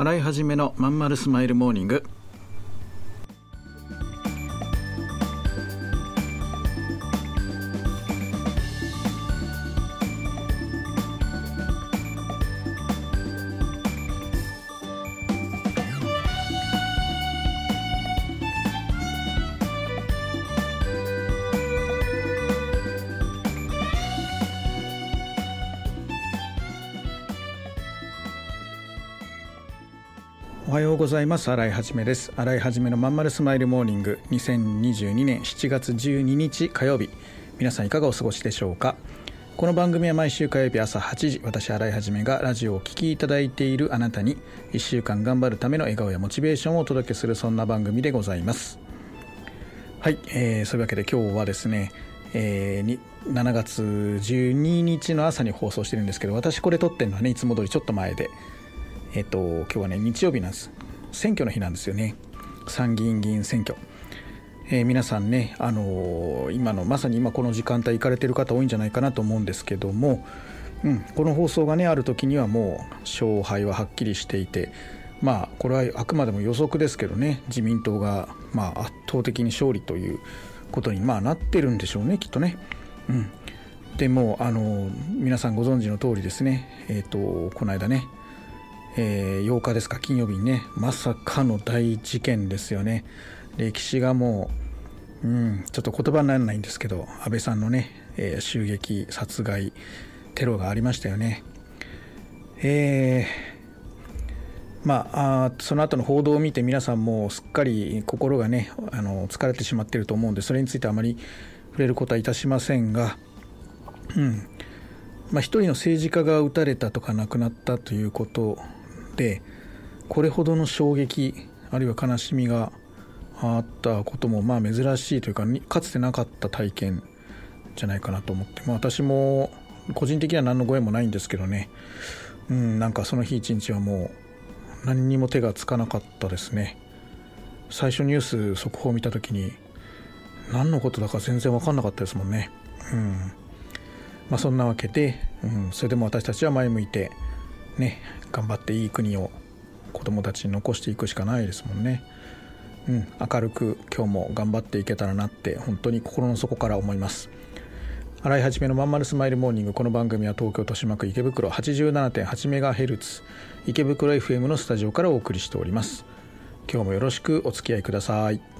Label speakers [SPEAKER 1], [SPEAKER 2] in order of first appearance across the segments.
[SPEAKER 1] 洗い始めのまんまるスマイルモーニング。おはようございます。新井はじめです。新井はじめのまんまるスマイルモーニング。2022年7月12日火曜日。皆さんいかがお過ごしでしょうか？この番組は毎週火曜日朝8時私新井はじめがラジオをお聴きいただいているあなたに1週間頑張るための笑顔やモチベーションをお届けするそんな番組でございます。はい、えー、そういうわけで今日はですねえー、7月12日の朝に放送してるんですけど私これ撮ってるのはねいつも通りちょっと前で。えっと、今日はね、日曜日なんです。選挙の日なんですよね。参議院議員選挙。えー、皆さんね、あのー、今のまさに今この時間帯行かれてる方多いんじゃないかなと思うんですけども、うん、この放送がねある時にはもう勝敗ははっきりしていてまあこれはあくまでも予測ですけどね自民党がまあ圧倒的に勝利ということにまあなってるんでしょうねきっとね。うん、でもあの皆さんご存知の通りですねえっ、とこの間ねえー、8日ですか？金曜日にねまさかの大事件ですよね。歴史がもう、うん、ちょっと言葉にならないんですけど安倍さんのね、えー、襲撃殺害テロがありましたよね。えー、まああその後の報道を見て皆さんもすっかり心がねあの疲れてしまっていると思うんでそれについてあまり触れることはいたしませんがうんまあ、一人の政治家が撃たれたとか亡くなったということでこれほどの衝撃あるいは悲しみがあったこともまあ珍しいというかかつてなかった体験じゃないかなと思って、まあ、私も個人的には何のご縁もないんですけどね。うんなんかその日一日はもう何にも手がつかなかったですね。最初ニュース速報を見た時に何のことだか全然分かんなかったですもんね。うん。まあそんなわけで、うん、それでも私たちは前向いてね頑張っていい国を子供たちに残していくしかないですもんね。うん、明るく今日も頑張っていけたらなって本当に心の底から思います。洗い始めのまんまるスマイルモーニングこの番組は東京豊島区池袋 87.8MHz 池袋 FM のスタジオからお送りしております今日もよろしくお付き合いください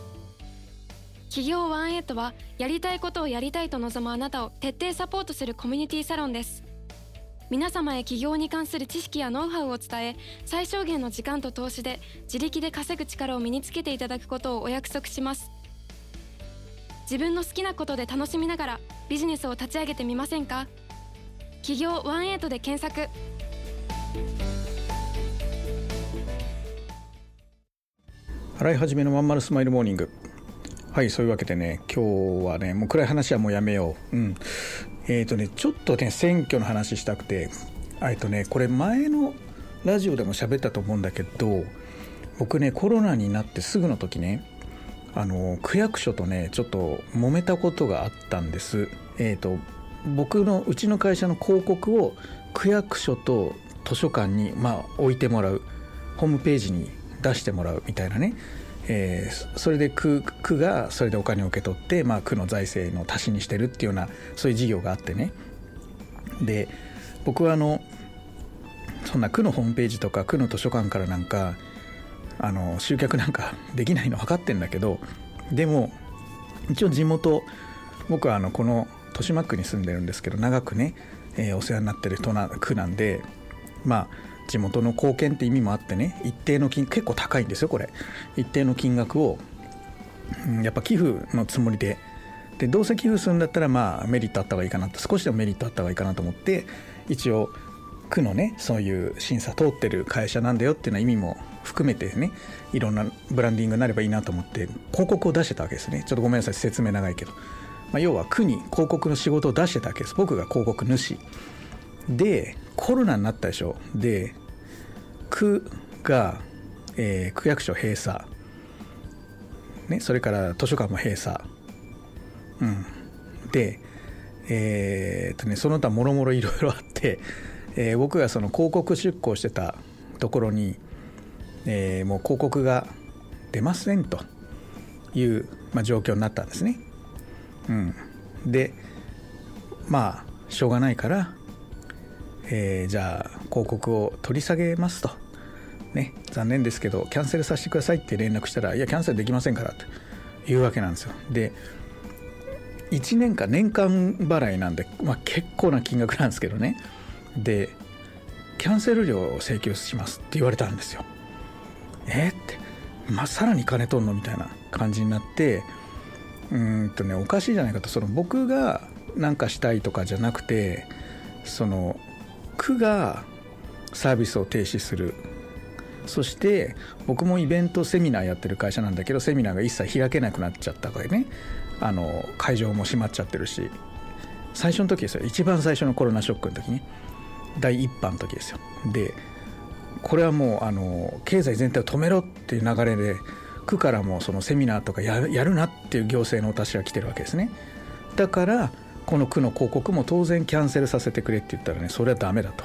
[SPEAKER 2] 企業ワンエイトはやりたいことをやりたいと望むあなたを徹底サポートするコミュニティサロンです。皆様へ起業に関する知識やノウハウを伝え最小限の時間と投資で自力で稼ぐ力を身につけていただくことをお約束します。自分の好きなことで楽しみながらビジネスを立ち上げてみませんか？企業ワンエイトで検索。
[SPEAKER 1] 洗い始めのまんまるスマイルモーニング。はいそういうわけでね今日はねもう暗い話はもうやめよう。うん。えっ、ー、とねちょっとね選挙の話したくてえっとねこれ前のラジオでも喋ったと思うんだけど僕ねコロナになってすぐの時ねあの区役所とねちょっと揉めたことがあったんです。えっ、ー、と僕のうちの会社の広告を区役所と図書館にまあ置いてもらう。ホームページに出してもらうみたいなね、えー、それで区区がそれでお金を受け取って、まあ、区の財政の足しにしてるっていうようなそういう事業があってね。で僕はあのそんな区のホームページとか区の図書館からなんかあの集客なんか できないの分かってんだけどでも一応地元僕はあのこの豊島区に住んでるんですけど長くね、えー、お世話になってる人な区なんでまあ地元の貢献って意味もあってね一定の金結構高いんですよこれ。一定の金額を、やっぱ寄付のつもりで。でどうせ寄付するんだったらまあメリットあった方がいいかなと。少しでもメリットあった方がいいかなと思って一応区のねそういう審査通ってる会社なんだよっていうような意味も含めてねいろんなブランディングになればいいなと思って広告を出してたわけですね。ちょっとごめんなさい説明長いけど、まあ、要は区に広告の仕事を出してたわけです。僕が広告主。でコロナになったでしょ。で区が、えー、区役所閉鎖、ね、それから図書館も閉鎖、うん、でえー、っとねその他もろもろいろいろあって、えー、僕がその広告出向してたところに、えー、もう広告が出ませんという、まあ、状況になったんですね。うん、でまあしょうがないから、えー、じゃあ広告を取り下げますと。ね、残念ですけどキャンセルさせてくださいって連絡したらいやキャンセルできませんからというわけなんですよ。で1年間年間払いなんで、まあ、結構な金額なんですけどねでキャンセル料を請求しますって言われたんですよ。えって、まあ、さらに金取んのみたいな感じになってうんとねおかしいじゃないかとその僕が何かしたいとかじゃなくてその区がサービスを停止する。そして僕もイベントセミナーやってる会社なんだけどセミナーが一切開けなくなっちゃったからね。あの会場も閉まっちゃってるし。最初の時ですよ。一番最初のコロナショックの時に第1波の時ですよ。でこれはもうあの経済全体を止めろっていう流れで区からもそのセミナーとかやるなっていう行政のお達しが来てるわけですね。だからこの区の広告も当然キャンセルさせてくれって言ったらねそれはダメだと。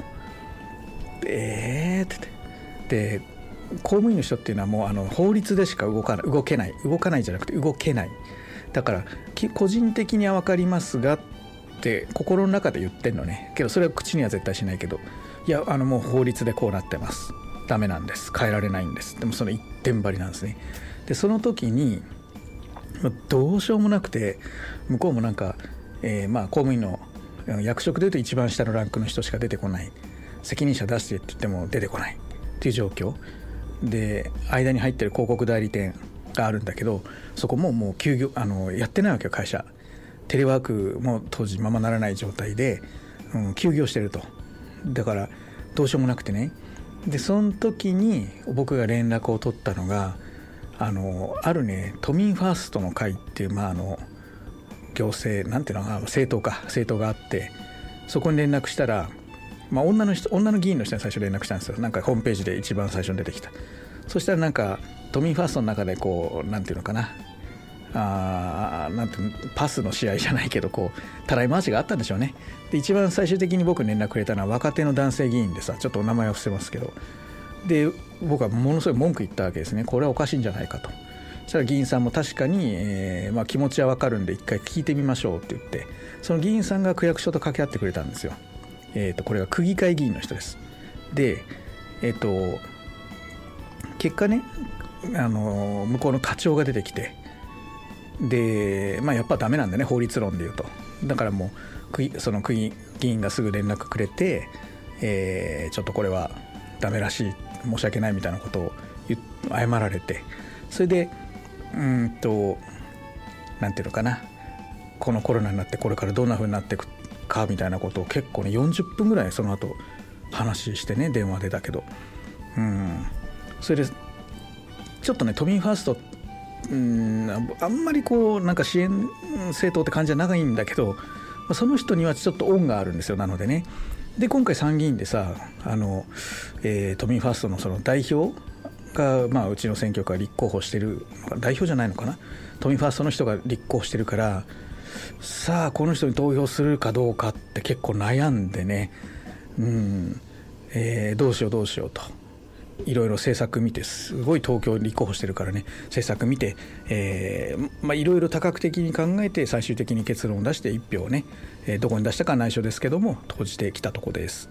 [SPEAKER 1] えー、って言って。で公務員の人っていうのはもうあの法律でしか動かない動けない動かないじゃなくて動けない。だから個人的には分かりますがって心の中で言ってんのね。けどそれは口には絶対しないけどいやあのもう法律でこうなってます。ダメなんです。変えられないんです。でもその一点張りなんですね。でその時にどうしようもなくて向こうもなんか、えー、まあ公務員の役職でいうと一番下のランクの人しか出てこない責任者出してって言っても出てこない。っていう状況。で間に入ってる広告代理店があるんだけどそこももう休業あのやってないわけよ会社。テレワークも当時ままならない状態で、うん、休業してると。だからどうしようもなくてね。でその時に僕が連絡を取ったのがあのあるね都民ファーストの会っていうまああの行政なんていうの政党か政党があってそこに連絡したらまあ、女の人女の議員の人に最初連絡したんですよ。なんかホームページで一番最初に出てきた。そしたらなんか都民ファーストの中でこうなんていうのかな。あなんてパスの試合じゃないけどこうたらい回しがあったんでしょうね。で一番最終的に僕に連絡くれたのは若手の男性議員でさちょっとお名前は伏せますけど。で僕はものすごい文句言ったわけですね。これはおかしいんじゃないかと。そしたら議員さんも確かに、えーまあ、気持ちは分かるんで一回聞いてみましょうって言ってその議員さんが区役所と掛け合ってくれたんですよえーと、これが区議会議員の人です。で、えっ、ー、と、結果ね、あの向こうの課長が出てきて、で、まあ、やっぱダメなんだね、法律論で言うと。だからもう、その区議議員がすぐ連絡くれて、えー、ちょっとこれはダメらしい、申し訳ないみたいなことを謝られて、それで、うんと、なんていうのかな、このコロナになってこれからどんな風になっていくかみたいなことを結構ね40分ぐらいその後話してね電話でだけど。うん。それでちょっとね都民ファーストうんあんまりこうなんか支援政党って感じじゃないんだけどその人にはちょっと恩があるんですよなのでね。で今回参議院でさあの、えー、都民ファーストのその代表が、まあ、うちの選挙区は立候補してる代表じゃないのかな。都民ファーストの人が立候補してるからさあこの人に投票するかどうかって結構悩んでね。うん、えー、どうしようどうしようと。いろいろ政策見てすごい東京立候補してるからね。政策見て、えーまあ、いろいろ多角的に考えて最終的に結論を出して一票をね、え、どこに出したかは内緒ですけども投じてきたとこです。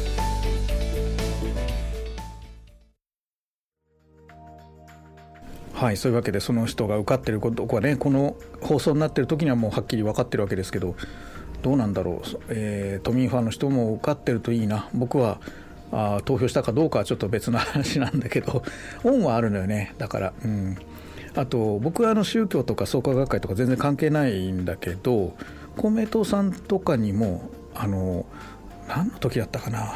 [SPEAKER 1] はいそういうわけでその人が受かってることがねこの放送になってる時にはもうはっきり分かってるわけですけどどうなんだろう、えー、都民ファンの人も受かってるといいな。僕はあ投票したかどうかはちょっと別の話なんだけど恩はあるのよね。だからうん。あと僕はあの宗教とか創価学会とか全然関係ないんだけど公明党さんとかにもあの何の時だったかな。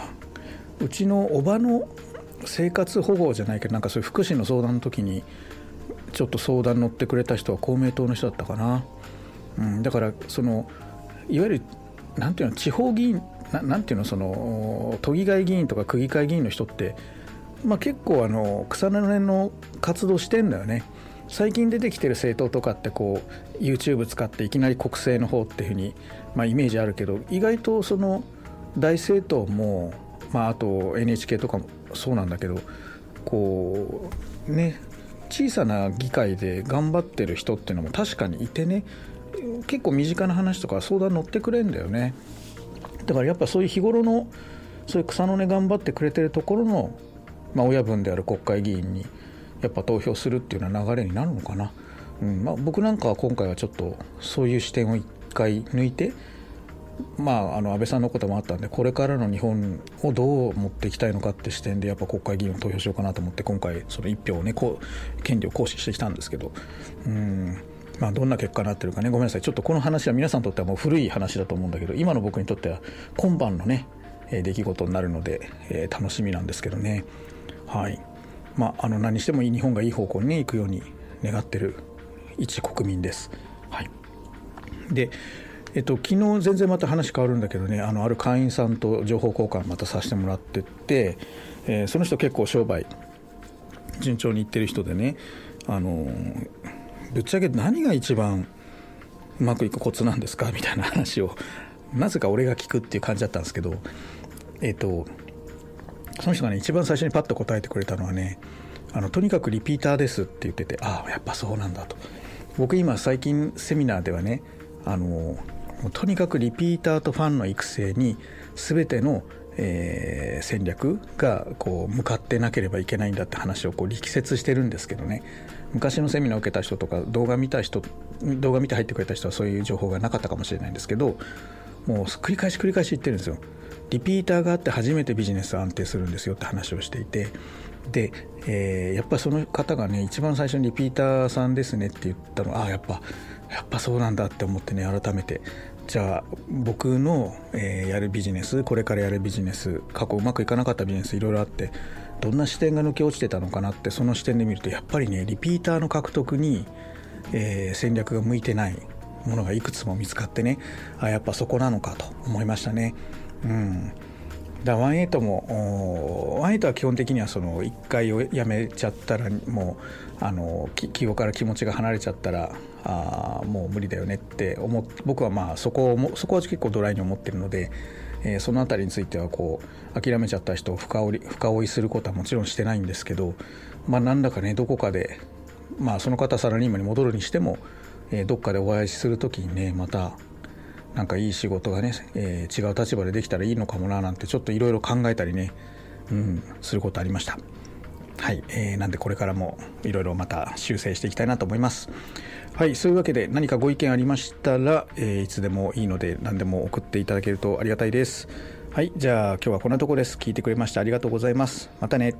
[SPEAKER 1] うちのおばの生活保護じゃないけどなんかそういう福祉の相談の時にちょっと相談乗ってくれた人は公明党の人だったかな、うん、だからそのいわゆるなんていうの地方議員ななんていうのその都議会議員とか区議会議員の人って、まあ、結構あの草の根の活動してんだよね。最近出てきてる政党とかってこう YouTube 使っていきなり国政の方っていうふうに、まあ、イメージあるけど意外とその大政党も、まあ、あと NHK とかもそうなんだけどこうね小さな議会で頑張ってる人っていうのも確かにいてね。結構身近な話とか相談乗ってくれんだよね。だからやっぱそういう日頃のそういう草の根頑張ってくれてるところの、まあ、親分である国会議員にやっぱ投票するっていうような流れになるのかな、うんまあ、僕なんかは今回はちょっとそういう視点を一回抜いてまあ、あの安倍さんのこともあったんでこれからの日本をどう持っていきたいのかって視点でやっぱ国会議員を投票しようかなと思って今回その1票をねこう権利を行使してきたんですけどうん。まあ、どんな結果になってるかねごめんなさい。ちょっとこの話は皆さんにとってはもう古い話だと思うんだけど今の僕にとっては今晩のね出来事になるので、えー、楽しみなんですけどね。はい。まああの何してもいい日本がいい方向に、ね、行くように願ってる一国民です。はい、でえっと、昨日全然また話変わるんだけどねあのある会員さんと情報交換またさせてもらってて、えー、その人結構商売順調にいってる人でねあのぶっちゃけ何が一番うまくいくコツなんですか？みたいな話をなぜか俺が聞くっていう感じだったんですけどえっ、とその人がね一番最初にパッと答えてくれたのはねあのとにかくリピーターですって言っててああやっぱそうなんだと。僕今最近セミナーではねあのとにかくリピーターとファンの育成に全てのえー、戦略がこう向かってなければいけないんだって話をこう力説してるんですけどね。昔のセミナーを受けた人とか動画見た人動画見て入ってくれた人はそういう情報がなかったかもしれないんですけどもう繰り返し繰り返し言ってるんですよ。リピーターがあって初めてビジネス安定するんですよって話をしていて。で、えー、やっぱその方がね一番最初にリピーターさんですねって言ったのああやっぱやっぱそうなんだって思ってね改めてじゃあ僕の、えー、やるビジネスこれからやるビジネス過去うまくいかなかったビジネスいろいろあってどんな視点が抜け落ちてたのかなってその視点で見るとやっぱりねリピーターの獲得に、えー、戦略が向いてないものがいくつも見つかってねあやっぱそこなのかと思いましたね。うんだワンエイトもワンエイトは基本的にはその1回をやめちゃったらもうあの記憶から気持ちが離れちゃったらあもう無理だよねって思っ僕はまあそこをそこは結構ドライに思ってるのでえー、その辺りについてはこう諦めちゃった人を深追い深追いすることはもちろんしてないんですけど、まあ、何らかねどこかで、まあ、その方サラリーマンに戻るにしても、えー、どっかでお会いする時にねまたなんかいい仕事がね、えー、違う立場でできたらいいのかもななんてちょっといろいろ考えたりね、うん、することありました。はい、えー、なんでこれからもいろいろまた修正していきたいなと思います。はい、そういうわけで何かご意見ありましたら、えー、いつでもいいので何でも送っていただけるとありがたいです。はい、じゃあ今日はこんなとこです。聞いてくれましてありがとうございます。またね。